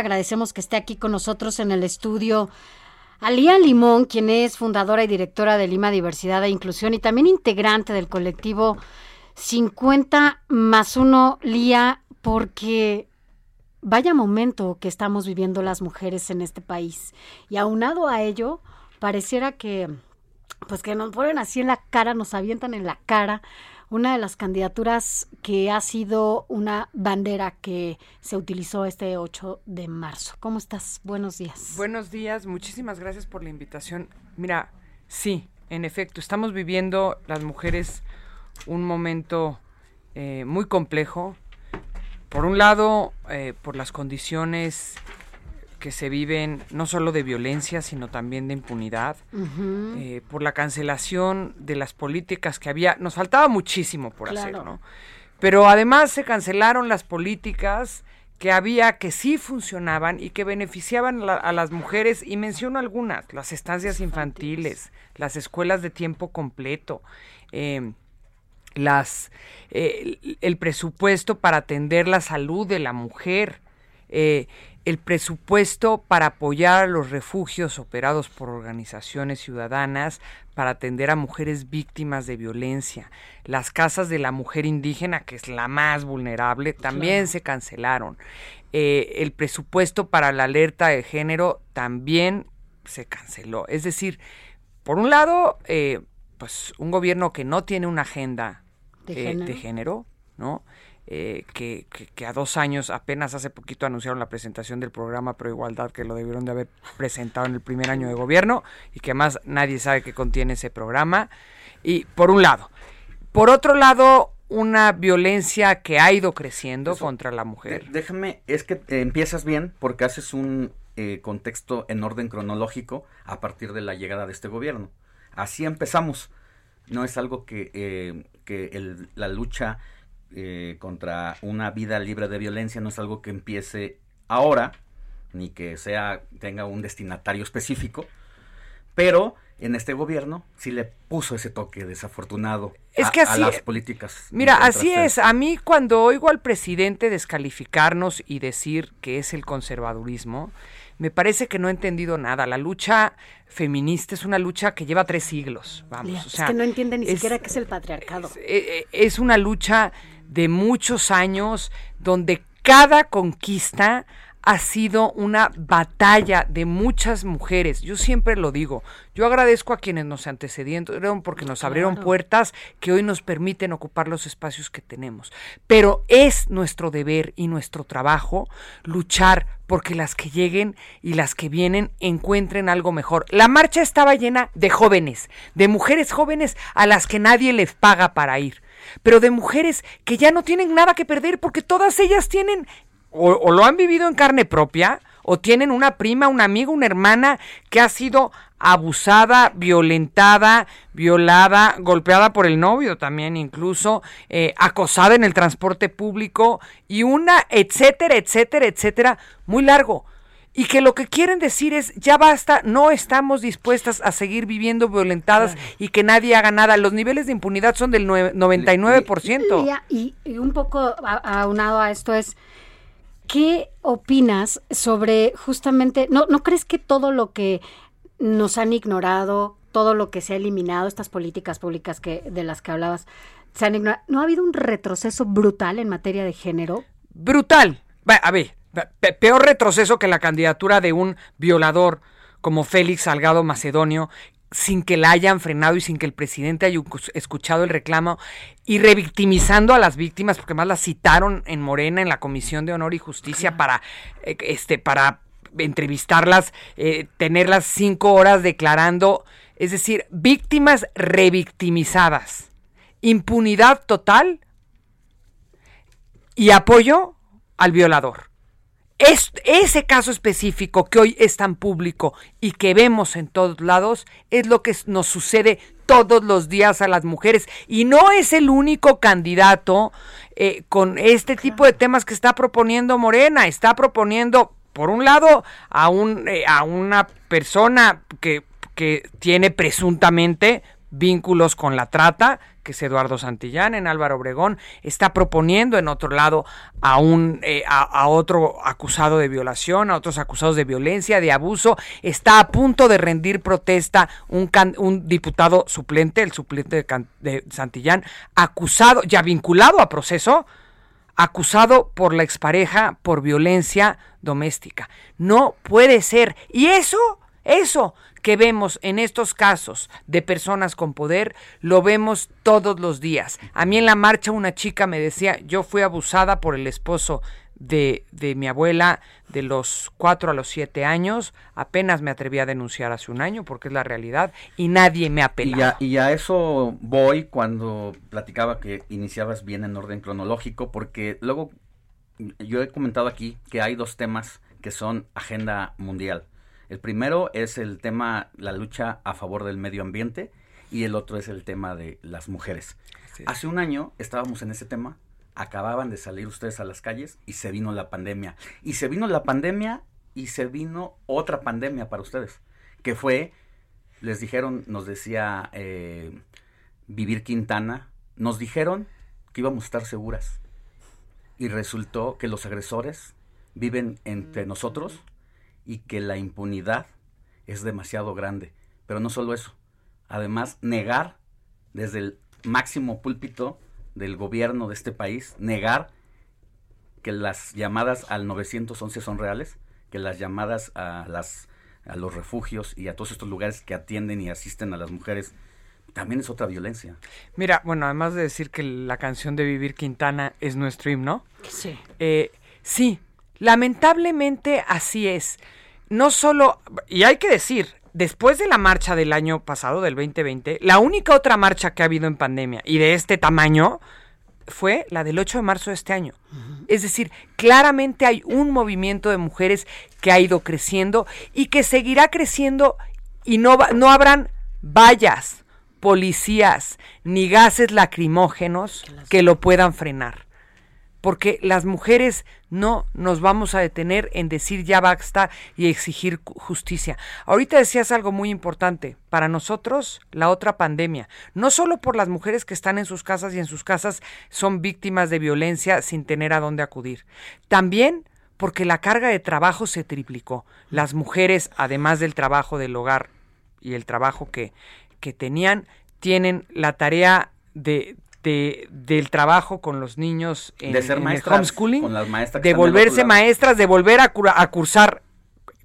Agradecemos que esté aquí con nosotros en el estudio Alía Limón, quien es fundadora y directora de Lima Diversidad e Inclusión y también integrante del colectivo 50 más 1 Lía, porque vaya momento que estamos viviendo las mujeres en este país. Y aunado a ello, pareciera que pues que nos ponen así en la cara, nos avientan en la cara una de las candidaturas que ha sido una bandera que se utilizó este 8 de marzo. ¿Cómo estás? Buenos días. Buenos días, muchísimas gracias por la invitación. Mira, sí, en efecto, estamos viviendo las mujeres un momento eh, muy complejo. Por un lado, eh, por las condiciones que se viven no solo de violencia, sino también de impunidad, eh, por la cancelación de las políticas que había. Nos faltaba muchísimo por hacer, ¿no? Pero además se cancelaron las políticas que había que sí funcionaban y que beneficiaban a las mujeres, y menciono algunas, las estancias infantiles, las escuelas de tiempo completo, eh, las, eh, el presupuesto para atender la salud de la mujer, eh, el presupuesto para apoyar a los refugios operados por organizaciones ciudadanas para atender a mujeres víctimas de violencia. Las casas de la mujer indígena, que es la más vulnerable, también se cancelaron. Eh, el presupuesto para la alerta de género también se canceló. Es decir, por un lado, eh, pues un gobierno que no tiene una agenda ¿De eh, de género, ¿no? Eh, que, que- que a dos años, apenas hace poquito anunciaron la presentación del programa Pro Igualdad, que lo debieron de haber presentado en el primer año de gobierno y que más nadie sabe qué contiene ese programa. Y por un lado. Por otro lado, una violencia que ha ido creciendo Eso, contra la mujer. déjame, es que eh, empiezas bien porque haces un eh, contexto en orden cronológico a partir de la llegada de este gobierno. Así empezamos. No es algo que, eh, que el- la lucha eh, contra una vida libre de violencia no es algo que empiece ahora, ni que sea tenga un destinatario específico, pero en este gobierno sí le puso ese toque desafortunado Es a, que a así- las políticas. Mira, así es. A mí cuando oigo al presidente descalificarnos y decir que es el conservadurismo, me parece que no ha entendido nada. La lucha feminista es una lucha que lleva tres siglos. Vamos, Lía, o sea, es que no entiende ni es- siquiera qué es el patriarcado. es, eh, eh, es una lucha de muchos años donde cada conquista ha sido una batalla de muchas mujeres. Yo siempre lo digo. Yo agradezco a quienes nos antecedieron porque nos abrieron Claro. puertas que hoy nos permiten ocupar los espacios que tenemos. Pero es nuestro deber y nuestro trabajo luchar porque las que lleguen y las que vienen encuentren algo mejor. La marcha estaba llena de jóvenes, de mujeres jóvenes a las que nadie les paga para ir, pero de mujeres que ya no tienen nada que perder porque todas ellas tienen o, lo han vivido en carne propia o tienen una prima, una amiga, una hermana que ha sido abusada, violentada, violada, golpeada por el novio también incluso, eh, acosada en el transporte público y una, etcétera, etcétera, etcétera, muy largo. Y que lo que quieren decir es, ya basta, no estamos dispuestas a seguir viviendo violentadas y que nadie haga nada. Los niveles de impunidad son del nue- 99%. Lía, y, y un poco a- aunado a esto es, ¿qué opinas sobre justamente, no, ¿no crees que todo lo que nos han ignorado, todo lo que se ha eliminado, estas políticas públicas que, de las que hablabas, se han ignorado, ¿no ha habido un retroceso brutal en materia de género? brutal. Va, A ver, peor retroceso que la candidatura de un violador como Félix Salgado Macedonio, sin que la hayan frenado y sin que el presidente haya escu- escuchado el reclamo y revictimizando a las víctimas, porque más las citaron en Morena en la Comisión de Honor y Justicia para, eh, este, para entrevistarlas, eh, tenerlas cinco horas declarando, es decir, víctimas revictimizadas, impunidad total y apoyo al violador. Es, ese caso específico que hoy es tan público y que vemos en todos lados es lo que nos sucede todos los días a las mujeres. Y no es el único candidato eh, con este tipo de temas que está proponiendo Morena, está proponiendo por un lado a, un, eh, a una persona que, que tiene presuntamente vínculos con la trata, que es Eduardo Santillán en Álvaro Obregón, está proponiendo en otro lado a un eh, a, otro acusado de violación, a otros acusados de violencia, de abuso, está a punto de rendir protesta un, un diputado suplente, el suplente de, de Santillán, acusado, ya vinculado a proceso, acusado por la expareja por violencia doméstica. No puede ser. Y eso, eso que vemos en estos casos de personas con poder, lo vemos todos los días. A mí en la marcha una chica me decía, yo fui abusada por el esposo de, de, mi abuela de los cuatro a los siete años, apenas me atreví a denunciar hace un año porque es la realidad y nadie me apeló. Y y a eso voy cuando platicaba que iniciabas bien en orden cronológico, porque luego yo he comentado aquí que hay dos temas que son agenda mundial. El primero es el tema, la lucha a favor del medio ambiente y el otro es el tema de las mujeres. Hace un año estábamos en ese tema, acababan de salir ustedes a las calles y se vino la pandemia. Y se vino la pandemia y se vino otra pandemia para ustedes, que fue, les dijeron, nos decía eh, Vivir Quintana, nos dijeron que íbamos a estar seguras. Y resultó que los agresores viven entre nosotros y que la impunidad es demasiado grande. Pero no solo eso, además negar desde el máximo púlpito del gobierno de este país, negar que las llamadas al 911 son reales, que las llamadas a las a los refugios y a todos estos lugares que atienden y asisten a las mujeres también es otra violencia. Mira, bueno, además de decir que la canción de Vivir Quintana es nuestro himno. Sí. Eh, sí, Lamentablemente así es. No solo, y hay que decir, después de la marcha del año pasado, del 2020, la única otra marcha que ha habido en pandemia y de este tamaño fue la del 8 de marzo de este año. Es decir, claramente hay un movimiento de mujeres que ha ido creciendo y que seguirá creciendo y no, no habrán vallas, policías ni gases lacrimógenos que lo puedan frenar porque las mujeres no nos vamos a detener en decir ya basta y exigir justicia. Ahorita decías algo muy importante, para nosotros la otra pandemia, no solo por las mujeres que están en sus casas y en sus casas son víctimas de violencia sin tener a dónde acudir, también porque la carga de trabajo se triplicó. Las mujeres, además del trabajo del hogar y el trabajo que, que tenían, tienen la tarea de, de, del trabajo con los niños en, de ser el homeschooling, con las maestras de volverse maestras, de volver a, a, cursar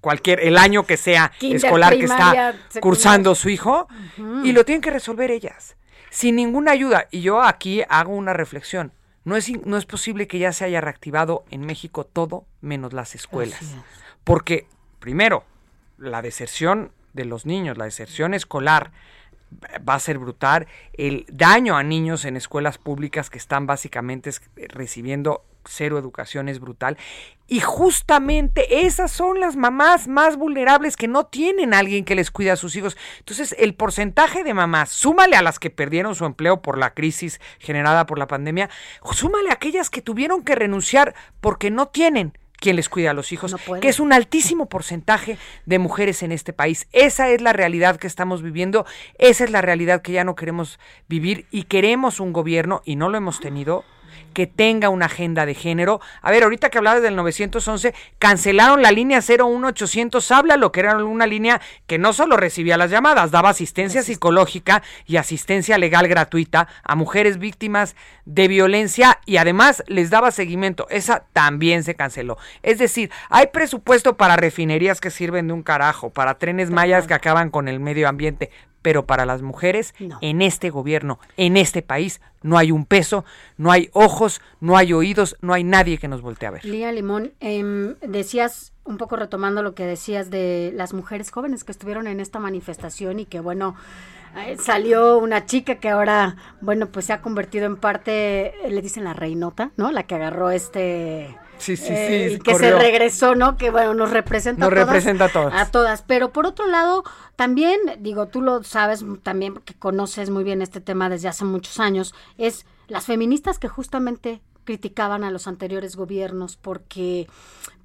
cualquier el año que sea escolar que está cursando su hijo y lo tienen que resolver ellas sin ninguna ayuda. Y yo aquí hago una reflexión. No es no es posible que ya se haya reactivado en México todo menos las escuelas. Porque primero la deserción de los niños la deserción escolar va a ser brutal. El daño a niños en escuelas públicas que están básicamente recibiendo cero educación es brutal. Y justamente esas son las mamás más vulnerables que no tienen a alguien que les cuide a sus hijos. Entonces, el porcentaje de mamás, súmale a las que perdieron su empleo por la crisis generada por la pandemia, súmale a aquellas que tuvieron que renunciar porque no tienen quien les cuida a los hijos, que es un altísimo porcentaje de mujeres en este país. Esa es la realidad que estamos viviendo, esa es la realidad que ya no queremos vivir y queremos un gobierno, y no lo hemos tenido, que tenga una agenda de género. A ver, ahorita que hablaba del 911, cancelaron la línea 01800 habla lo que era una línea que no solo recibía las llamadas, daba asistencia psicológica y asistencia legal gratuita a mujeres víctimas de violencia y además les daba seguimiento. Esa también se canceló. Es decir, hay presupuesto para refinerías que sirven de un carajo, para trenes mayas que acaban con el medio ambiente, pero para las mujeres en este gobierno, en este país, no hay un peso, no hay ojos, no hay oídos, no hay nadie que nos voltee a ver. Lía Limón, eh, decías, un poco retomando lo que decías de las mujeres jóvenes que estuvieron en esta manifestación y que bueno, eh, salió una chica que ahora, bueno, pues se ha convertido en parte, le dicen la reinota, ¿no? La que agarró este Sí, sí, eh, sí. y que se regresó, ¿no? Que bueno, nos representa Nos a todas. representa a todas. A todas. Pero por otro lado, también, digo, tú lo sabes también, que conoces muy bien este tema desde hace muchos años, es las feministas que justamente criticaban a los anteriores gobiernos porque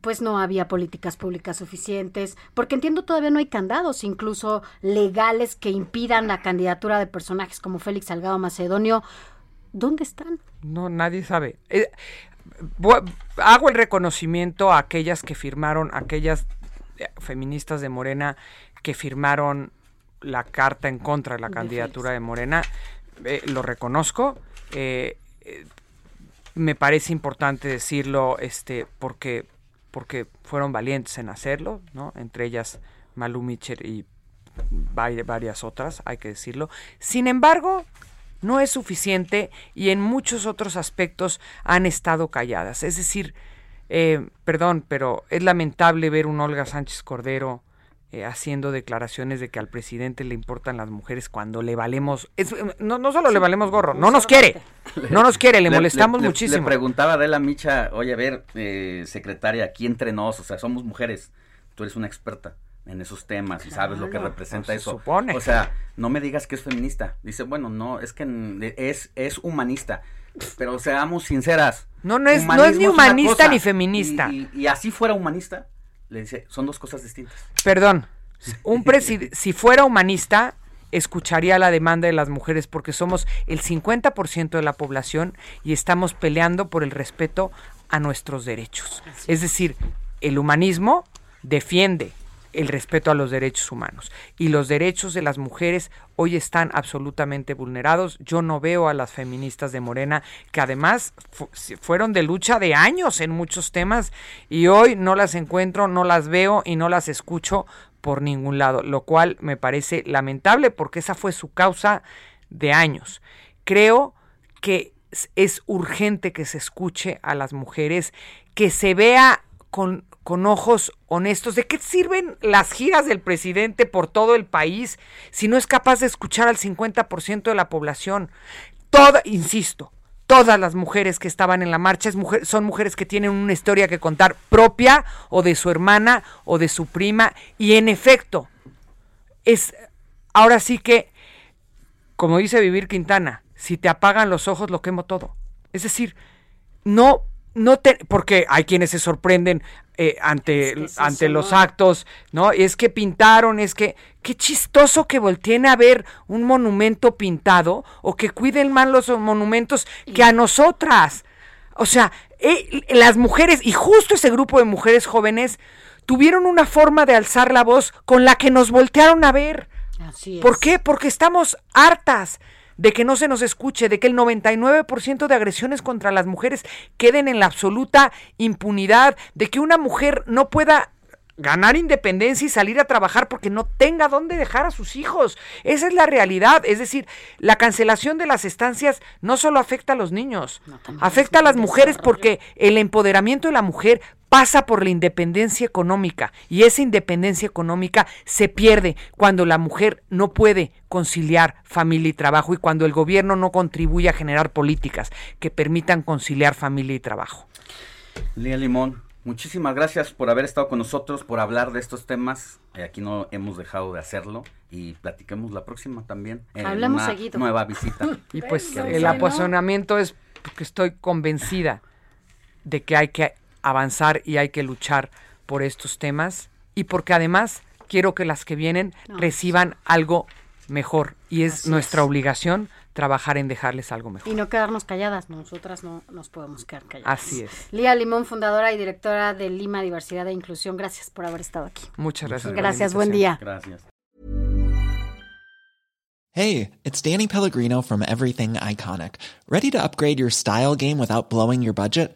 pues no había políticas públicas suficientes, porque entiendo todavía no hay candados incluso legales que impidan la candidatura de personajes como Félix Salgado Macedonio. ¿Dónde están? No, nadie sabe. Eh, hago el reconocimiento a aquellas que firmaron, aquellas eh, feministas de Morena que firmaron la carta en contra de la De candidatura Félix. de Morena. Eh, lo reconozco. eh, eh, me parece importante decirlo este porque porque fueron valientes en hacerlo, ¿no? Entre ellas Malu Mitchell y vari- varias otras, hay que decirlo. Sin embargo, no es suficiente y en muchos otros aspectos han estado calladas. Es decir, eh, perdón, pero es lamentable ver un Olga Sánchez Cordero eh, haciendo declaraciones de que al presidente le importan las mujeres cuando le valemos, es- no, no solo le valemos gorro, no nos quiere, no nos quiere, le, molestamos le- muchísimo. Le preguntaba a Adela Micha, oye, a ver, eh, secretaria, aquí entre nos, o sea, somos mujeres, tú eres una experta en esos temas y sabes lo que representa Pues se eso. supone. O sea, no me digas que es feminista. Dice, bueno, no, es que es, es humanista. Pero seamos sinceras. No, no es- no es ni humanista ni feminista. Y, y- y así fuera humanista, le dice, son dos cosas distintas. Perdón, un presi- si fuera humanista, escucharía la demanda de las mujeres porque somos el 50% de la población y estamos peleando por el respeto a nuestros derechos. Es decir, el humanismo defiende el respeto a los derechos humanos y los derechos de las mujeres hoy están absolutamente vulnerados. Yo no veo a las feministas de Morena que además fueron de lucha de años en muchos temas y hoy no las encuentro, no las veo y no las escucho por ningún lado, lo cual me parece lamentable porque esa fue su causa de años. Creo que es urgente que se escuche a las mujeres, que se vea con, con ojos honestos. ¿De qué sirven las giras del presidente por todo el país si no es capaz de escuchar al 50% de la población? Toda, insisto, todas las mujeres que estaban en la marcha son mujeres que tienen una historia que contar propia o de su hermana o de su prima y en efecto es ahora sí que como dice Vivir Quintana, si te apagan los ojos lo quemo todo. Es decir, no no te porque hay quienes se sorprenden eh, ante Es que es ante los ¿no? actos, ¿no? Es que pintaron, es que qué chistoso que volteen a ver un monumento pintado o que cuiden más los monumentos que a nosotras. O sea, eh, las mujeres, y justo ese grupo de mujeres jóvenes, tuvieron una forma de alzar la voz con la que nos voltearon a ver. Así es. ¿Por qué? Porque estamos hartas de que no se nos escuche, de que el 99% de agresiones contra las mujeres queden en la absoluta impunidad, de que una mujer no pueda ganar independencia y salir a trabajar porque no tenga dónde dejar a sus hijos. Esa es la realidad. Es decir, la cancelación de las estancias no solo afecta a los niños, afecta a las mujeres porque el empoderamiento de la mujer pasa por la independencia económica y esa independencia económica se pierde cuando la mujer no puede conciliar familia y trabajo y cuando el gobierno no contribuye a generar políticas que permitan conciliar familia y trabajo. Lía Limón, muchísimas gracias por haber estado con nosotros, por hablar de estos temas. Eh, aquí no hemos dejado de hacerlo y platiquemos la próxima también. en Hablemos una seguido. Nueva visita. Y pues el apasionamiento es porque estoy convencida de que hay que avanzar y hay que luchar por estos temas y porque además quiero que las que vienen No, reciban algo mejor y es Así nuestra es. obligación trabajar en dejarles algo mejor. Y no quedarnos calladas, nosotras no nos podemos quedar calladas. Así es. Lía Limón, fundadora y directora de Lima Diversidad e Inclusión, gracias por haber estado aquí. Muchas gracias. Gracias, buen día. Gracias. Hey, it's Danny Pellegrino from Everything Iconic. Ready to upgrade your style game without blowing your budget?